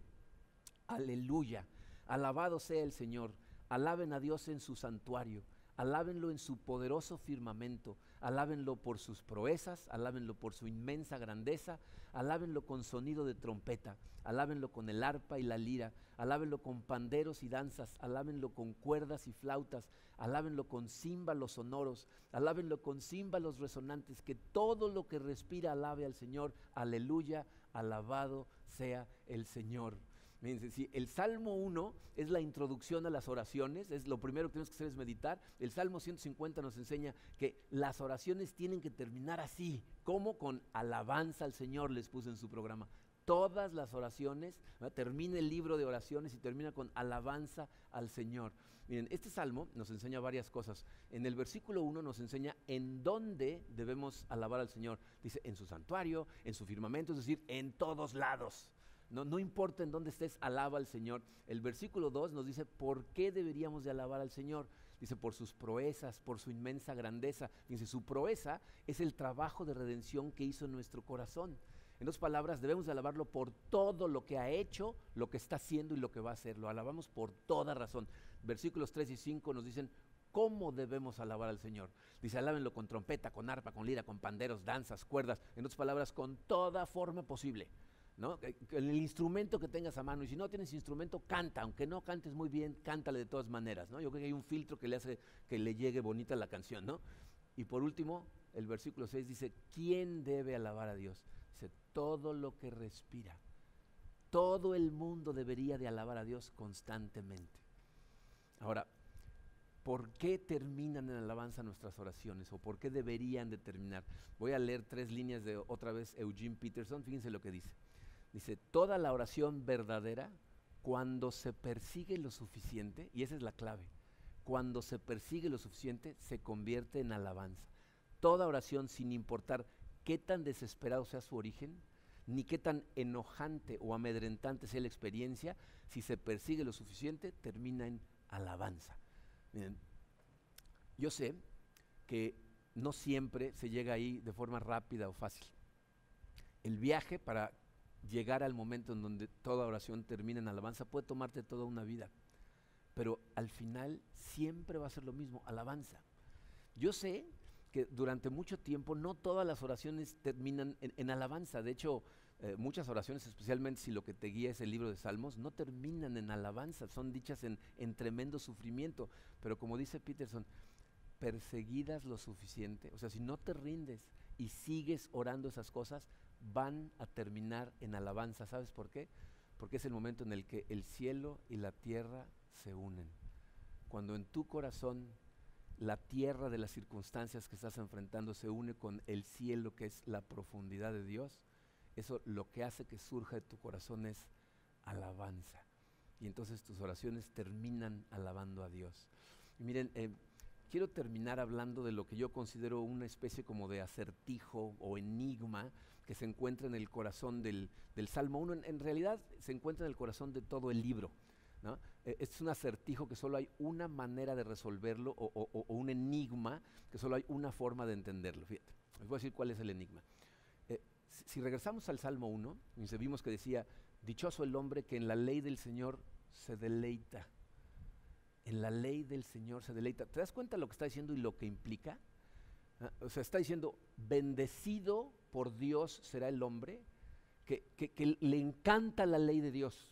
aleluya, alabado sea el Señor, alaben a Dios en su santuario. Alábenlo en su poderoso firmamento, alábenlo por sus proezas, alábenlo por su inmensa grandeza, alábenlo con sonido de trompeta, alábenlo con el arpa y la lira, alábenlo con panderos y danzas, alábenlo con cuerdas y flautas, alábenlo con címbalos sonoros, alábenlo con címbalos resonantes, que todo lo que respira alabe al Señor, aleluya, alabado sea el Señor si el Salmo 1 es la introducción a las oraciones, es lo primero que tenemos que hacer es meditar. El Salmo 150 nos enseña que las oraciones tienen que terminar así, como con alabanza al Señor, les puse en su programa. Todas las oraciones, termina el libro de oraciones y termina con alabanza al Señor. Miren, este salmo nos enseña varias cosas. En el versículo 1 nos enseña en dónde debemos alabar al Señor. Dice, en su santuario, en su firmamento, es decir, en todos lados. No, importa en dónde estés, alaba al Señor. El versículo 2 nos dice por qué deberíamos de alabar al Señor. Dice por sus proezas, por su inmensa grandeza. Dice su proeza es el trabajo de redención que hizo en nuestro corazón. En dos palabras, debemos de alabarlo por todo lo que ha hecho, lo que está haciendo y lo que va a hacer. Lo alabamos por toda razón. Versículos 3 y 5 nos dicen cómo debemos alabar al Señor. Dice, alábenlo con trompeta, con arpa, con lira, con panderos, danzas, cuerdas. En otras palabras, con toda forma posible. ¿No? El instrumento que tengas a mano. Y si no tienes instrumento, canta. Aunque no cantes muy bien, cántale de todas maneras, ¿no? Yo creo que hay un filtro que le hace que le llegue bonita la canción, ¿no? Y por último, el versículo 6 dice, ¿quién debe alabar a Dios? Dice, todo lo que respira. Todo el mundo debería de alabar a Dios constantemente. Ahora, ¿por qué terminan en alabanza nuestras oraciones? ¿O por qué deberían de terminar? Voy a leer tres líneas de otra vez Eugene Peterson. Fíjense lo que dice. Dice, toda la oración verdadera, cuando se persigue lo suficiente, y esa es la clave, cuando se persigue lo suficiente, se convierte en alabanza. Toda oración, sin importar qué tan desesperado sea su origen, ni qué tan enojante o amedrentante sea la experiencia, si se persigue lo suficiente, termina en alabanza. Yo sé que no siempre se llega ahí de forma rápida o fácil. El viaje para llegar al momento en donde toda oración termina en alabanza puede tomarte toda una vida. Pero al final siempre va a ser lo mismo, alabanza. Yo sé que durante mucho tiempo no todas las oraciones terminan en, alabanza. De hecho, eh, muchas oraciones, especialmente si lo que te guía es el libro de Salmos, no terminan en alabanza, son dichas en, en tremendo sufrimiento. Pero como dice Peterson, perseguidas lo suficiente, o sea, si no te rindes y sigues orando esas cosas, van a terminar en alabanza. ¿Sabes por qué? Porque es el momento en el que el cielo y la tierra se unen. Cuando en tu corazón la tierra de las circunstancias que estás enfrentando se une con el cielo que es la profundidad de Dios, eso lo que hace que surja de tu corazón es alabanza. Y entonces tus oraciones terminan alabando a Dios. Y miren, eh, quiero terminar hablando de lo que yo considero una especie como de acertijo o enigma que se encuentra en el corazón del, Salmo 1. En, realidad se encuentra en el corazón de todo el libro. ¿no? E, es un acertijo que solo hay una manera de resolverlo o, un enigma que solo hay una forma de entenderlo. Fíjate, les voy a decir cuál es el enigma. Eh, si, regresamos al Salmo 1, vimos que decía, dichoso el hombre que en la ley del Señor se deleita. En la ley del Señor se deleita. ¿Te das cuenta lo que está diciendo y lo que implica? ¿Ah? O sea, está diciendo, bendecido por Dios será el hombre que, le encanta la ley de Dios,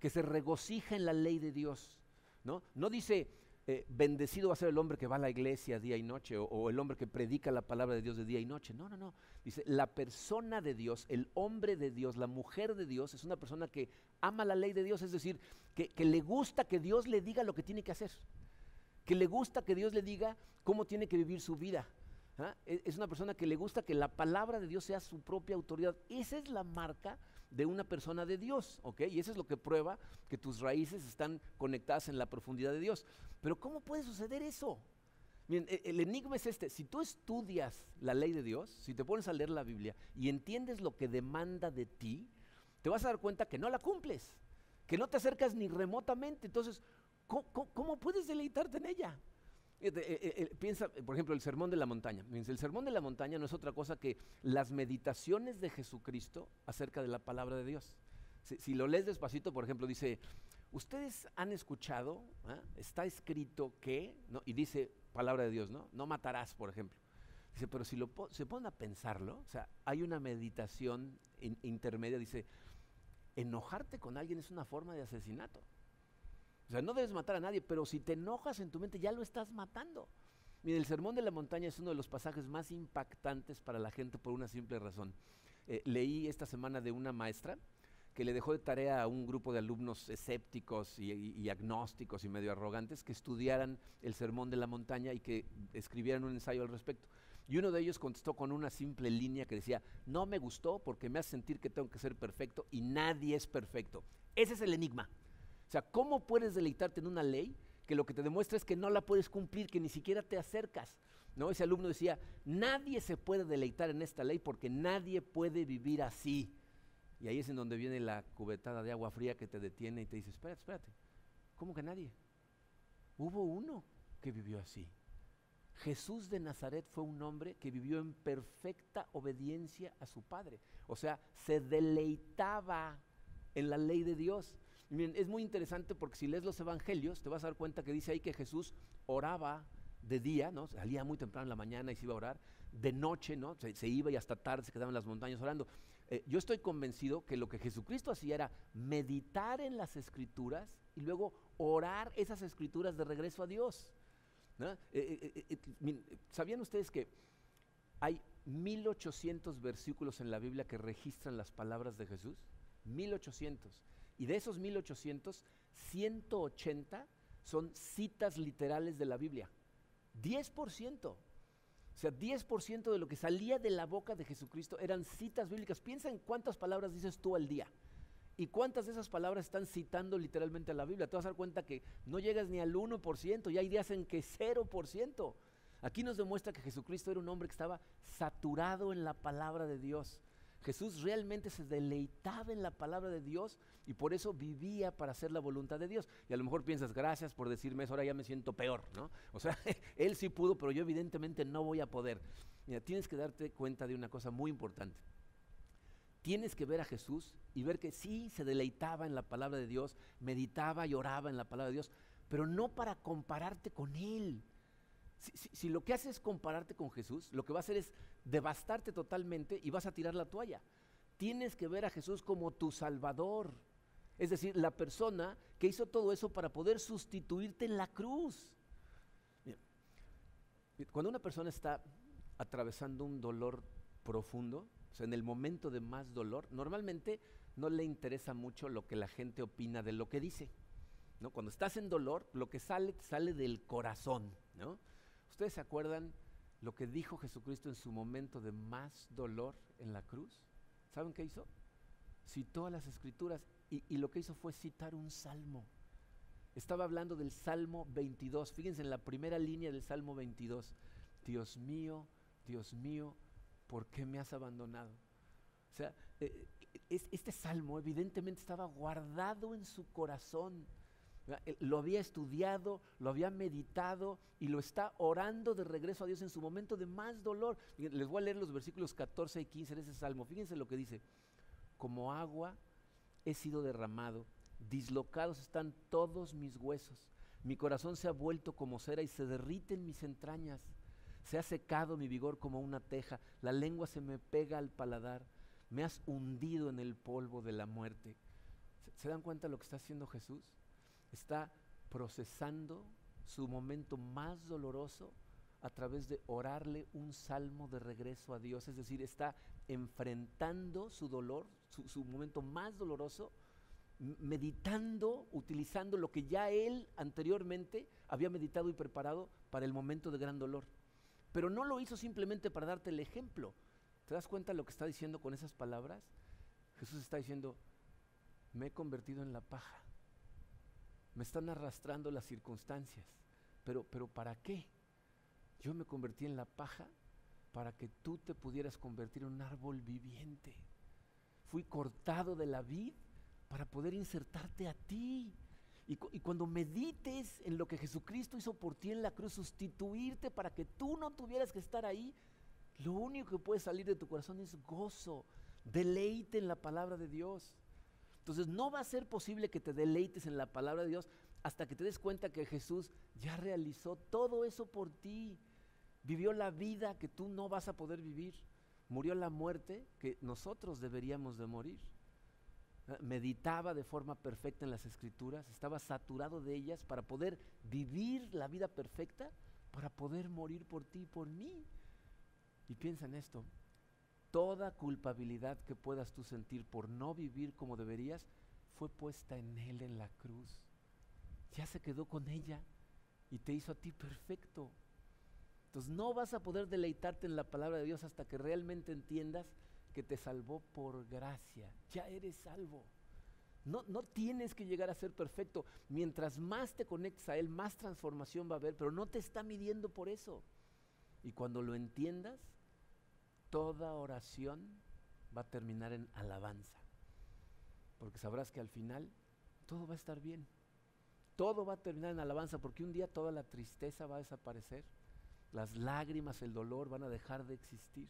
que se regocija en la ley de Dios. ¿no? no dice, eh, bendecido va a ser el hombre que va a la iglesia día y noche, o, el hombre que predica la palabra de Dios de día y noche. No, no, no. Dice, la persona de Dios, el hombre de Dios, la mujer de Dios, es una persona que ama la ley de Dios, es decir, que, le gusta que Dios le diga lo que tiene que hacer, que le gusta que Dios le diga cómo tiene que vivir su vida. ¿Ah? E, es una persona que le gusta que la palabra de Dios sea su propia autoridad. Esa es la marca de una persona de Dios, ¿ok? Y eso es lo que prueba que tus raíces están conectadas en la profundidad de Dios. Pero ¿cómo puede suceder eso? E, el enigma es este, si tú estudias la ley de Dios, si te pones a leer la Biblia y entiendes lo que demanda de ti, te vas a dar cuenta que no la cumples, que no te acercas ni remotamente. Entonces, ¿cómo, puedes deleitarte en ella? Eh, eh, piensa, por ejemplo, el sermón de la montaña. El sermón de la montaña no es otra cosa que las meditaciones de Jesucristo acerca de la palabra de Dios. Si, lo lees despacito, por ejemplo, dice, ustedes han escuchado, ¿ah? está escrito que, y dice palabra de Dios, ¿no? No matarás, por ejemplo. Dice, pero si lo, se ponen a pensarlo, o sea, hay una meditación intermedia, dice, enojarte con alguien es una forma de asesinato. O sea, no debes matar a nadie, pero si te enojas en tu mente ya lo estás matando. Mira, el Sermón de la Montaña es uno de los pasajes más impactantes para la gente por una simple razón. Eh, leí esta semana de una maestra que le dejó de tarea a un grupo de alumnos escépticos y, agnósticos y medio arrogantes que estudiaran el Sermón de la Montaña y que escribieran un ensayo al respecto. Y uno de ellos contestó con una simple línea que decía, no me gustó porque me hace sentir que tengo que ser perfecto y nadie es perfecto. Ese es el enigma. O sea, ¿cómo puedes deleitarte en una ley que lo que te demuestra es que no la puedes cumplir, que ni siquiera te acercas? ¿No? Ese alumno decía, nadie se puede deleitar en esta ley porque nadie puede vivir así. Y ahí es en donde viene la cubetada de agua fría que te detiene y te dice, espérate, espérate, ¿cómo que nadie? Hubo uno que vivió así. Jesús de Nazaret fue un hombre que vivió en perfecta obediencia a su Padre. O sea, se deleitaba en la ley de Dios es muy interesante porque si lees los evangelios, te vas a dar cuenta que dice ahí que Jesús oraba de día, ¿no? Salía muy temprano en la mañana y se iba a orar. De noche, ¿no? Se, iba y hasta tarde se quedaba en las montañas orando. Eh, yo estoy convencido que lo que Jesucristo hacía era meditar en las escrituras y luego orar esas escrituras de regreso a Dios. Eh, eh, ¿Sabían ustedes que hay 1800 versículos en la Biblia que registran las palabras de Jesús? 1800. Y de esos 1800, 180 son citas literales de la Biblia. 10%. O sea, 10% de lo que salía de la boca de Jesucristo eran citas bíblicas. Piensa en cuántas palabras dices tú al día. ¿Y cuántas de esas palabras están citando literalmente a la Biblia? Te vas a dar cuenta que no llegas ni al 1%, y hay días en que 0%. Aquí nos demuestra que Jesucristo era un hombre que estaba saturado en la palabra de Dios. Jesús realmente se deleitaba en la palabra de Dios y por eso vivía para hacer la voluntad de Dios. Y a lo mejor piensas, gracias por decirme eso, ahora ya me siento peor, ¿no? O sea, él sí pudo, pero yo evidentemente no voy a poder. Mira, tienes que darte cuenta de una cosa muy importante. Tienes que ver a Jesús y ver que sí se deleitaba en la palabra de Dios, meditaba y oraba en la palabra de Dios, pero no para compararte con Él. Si, lo que haces es compararte con Jesús, lo que va a hacer es devastarte totalmente y vas a tirar la toalla. Tienes que ver a Jesús como tu Salvador. Es decir, la persona que hizo todo eso para poder sustituirte en la cruz. Cuando una persona está atravesando un dolor profundo, en el momento de más dolor, normalmente no le interesa mucho lo que la gente opina de lo que dice. ¿no? Cuando estás en dolor, lo que sale, sale del corazón. ¿no? ¿Ustedes se acuerdan lo que dijo Jesucristo en su momento de más dolor en la cruz? ¿Saben qué hizo? Citó a las escrituras y, lo que hizo fue citar un salmo. Estaba hablando del Salmo 22. Fíjense en la primera línea del Salmo 22. Dios mío, Dios mío, ¿por qué me has abandonado? O sea, eh, este salmo evidentemente estaba guardado en su corazón lo había estudiado, lo había meditado y lo está orando de regreso a Dios en su momento de más dolor. Les voy a leer los versículos 14 y 15 de ese salmo. Fíjense lo que dice. Como agua he sido derramado, dislocados están todos mis huesos. Mi corazón se ha vuelto como cera y se derrite en mis entrañas. Se ha secado mi vigor como una teja, la lengua se me pega al paladar. Me has hundido en el polvo de la muerte. ¿Se, dan cuenta lo que está haciendo Jesús? Está procesando su momento más doloroso a través de orarle un salmo de regreso a Dios. Es decir, está enfrentando su dolor, su, momento más doloroso, meditando, utilizando lo que ya él anteriormente había meditado y preparado para el momento de gran dolor. Pero no lo hizo simplemente para darte el ejemplo. ¿Te das cuenta de lo que está diciendo con esas palabras? Jesús está diciendo, me he convertido en la paja. Me están arrastrando las circunstancias. Pero, pero ¿para qué? Yo me convertí en la paja para que tú te pudieras convertir en un árbol viviente. Fui cortado de la vid para poder insertarte a ti. Y, y, cuando medites en lo que Jesucristo hizo por ti en la cruz, sustituirte para que tú no tuvieras que estar ahí, lo único que puede salir de tu corazón es gozo, deleite en la palabra de Dios. Entonces no va a ser posible que te deleites en la palabra de Dios hasta que te des cuenta que Jesús ya realizó todo eso por ti. Vivió la vida que tú no vas a poder vivir. Murió la muerte que nosotros deberíamos de morir. Meditaba de forma perfecta en las escrituras, estaba saturado de ellas para poder vivir la vida perfecta, para poder morir por ti y por mí. Y piensa en esto, toda culpabilidad que puedas tú sentir por no vivir como deberías fue puesta en Él en la cruz ya se quedó con ella y te hizo a ti perfecto. Entonces no vas a poder deleitarte en la palabra de Dios hasta que realmente entiendas que te salvó por gracia. Ya eres salvo. No, no tienes que llegar a ser perfecto. Mientras más te conectes a Él, más transformación va a haber, pero no te está midiendo por eso. Y cuando lo entiendas, toda oración va a terminar en alabanza. Porque sabrás que al final todo va a estar bien todo va a terminar en alabanza, porque un día toda la tristeza va a desaparecer, las lágrimas, el dolor van a dejar de existir.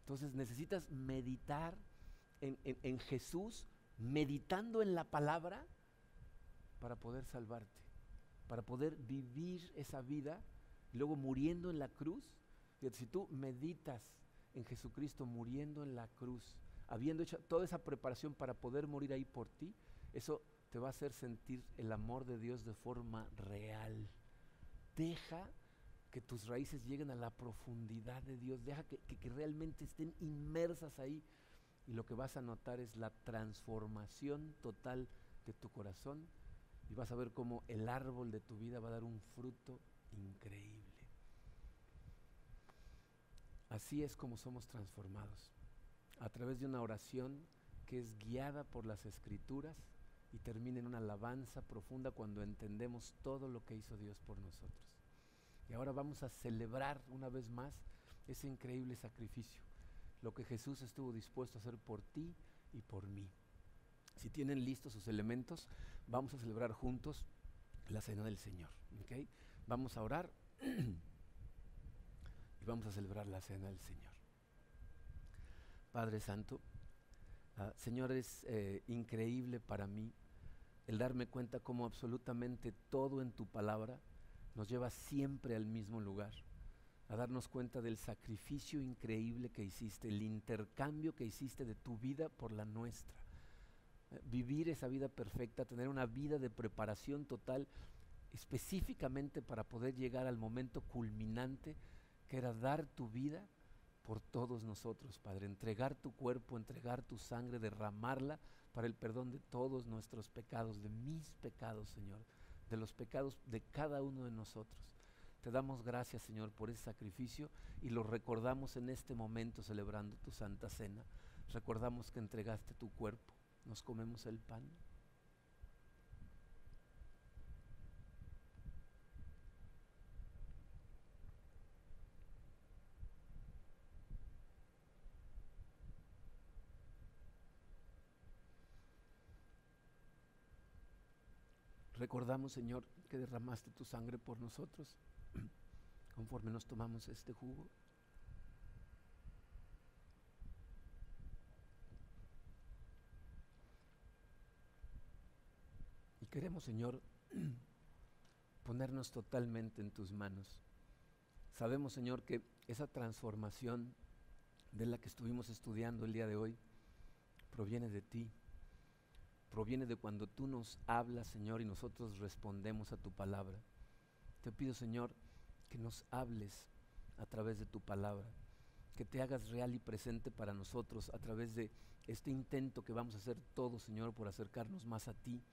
Entonces necesitas meditar en, Jesús, meditando en la palabra, para poder salvarte, para poder vivir esa vida, y luego muriendo en la cruz. Si tú meditas en Jesucristo muriendo en la cruz, habiendo hecho toda esa preparación para poder morir ahí por ti, eso te va a hacer sentir el amor de Dios de forma real. Deja que tus raíces lleguen a la profundidad de Dios, deja que, realmente estén inmersas ahí. Y lo que vas a notar es la transformación total de tu corazón y vas a ver cómo el árbol de tu vida va a dar un fruto increíble. Así es como somos transformados, a través de una oración que es guiada por las escrituras y termina en una alabanza profunda cuando entendemos todo lo que hizo Dios por nosotros. Y ahora vamos a celebrar una vez más ese increíble sacrificio, lo que Jesús estuvo dispuesto a hacer por ti y por mí. Si tienen listos sus elementos, vamos a celebrar juntos la cena del Señor. Vamos a orar y vamos a celebrar la cena del Señor. Padre Santo, ah, Señor, es eh, increíble para mí el darme cuenta cómo absolutamente todo en tu palabra nos lleva siempre al mismo lugar, a darnos cuenta del sacrificio increíble que hiciste, el intercambio que hiciste de tu vida por la nuestra. Eh, vivir esa vida perfecta, tener una vida de preparación total, específicamente para poder llegar al momento culminante que era dar tu vida por todos nosotros, Padre, entregar tu cuerpo, entregar tu sangre, derramarla para el perdón de todos nuestros pecados, de mis pecados, Señor, de los pecados de cada uno de nosotros. Te damos gracias, Señor, por ese sacrificio y lo recordamos en este momento celebrando tu Santa Cena. Recordamos que entregaste tu cuerpo, nos comemos el pan. Recordamos, Señor, que derramaste tu sangre por nosotros, conforme nos tomamos este jugo. Y queremos, Señor, ponernos totalmente en tus manos. Sabemos, Señor, que esa transformación de la que estuvimos estudiando el día de hoy proviene de ti proviene de cuando tú nos hablas, Señor, y nosotros respondemos a tu palabra. Te pido, Señor, que nos hables a través de tu palabra, que te hagas real y presente para nosotros a través de este intento que vamos a hacer todos, Señor, por acercarnos más a ti,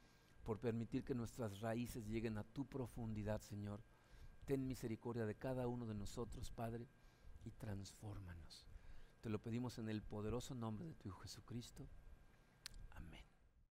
por permitir que nuestras raíces lleguen a tu profundidad, Señor. Ten misericordia de cada uno de nosotros, Padre, y transfórmanos. Te lo pedimos en el poderoso nombre de tu Hijo Jesucristo.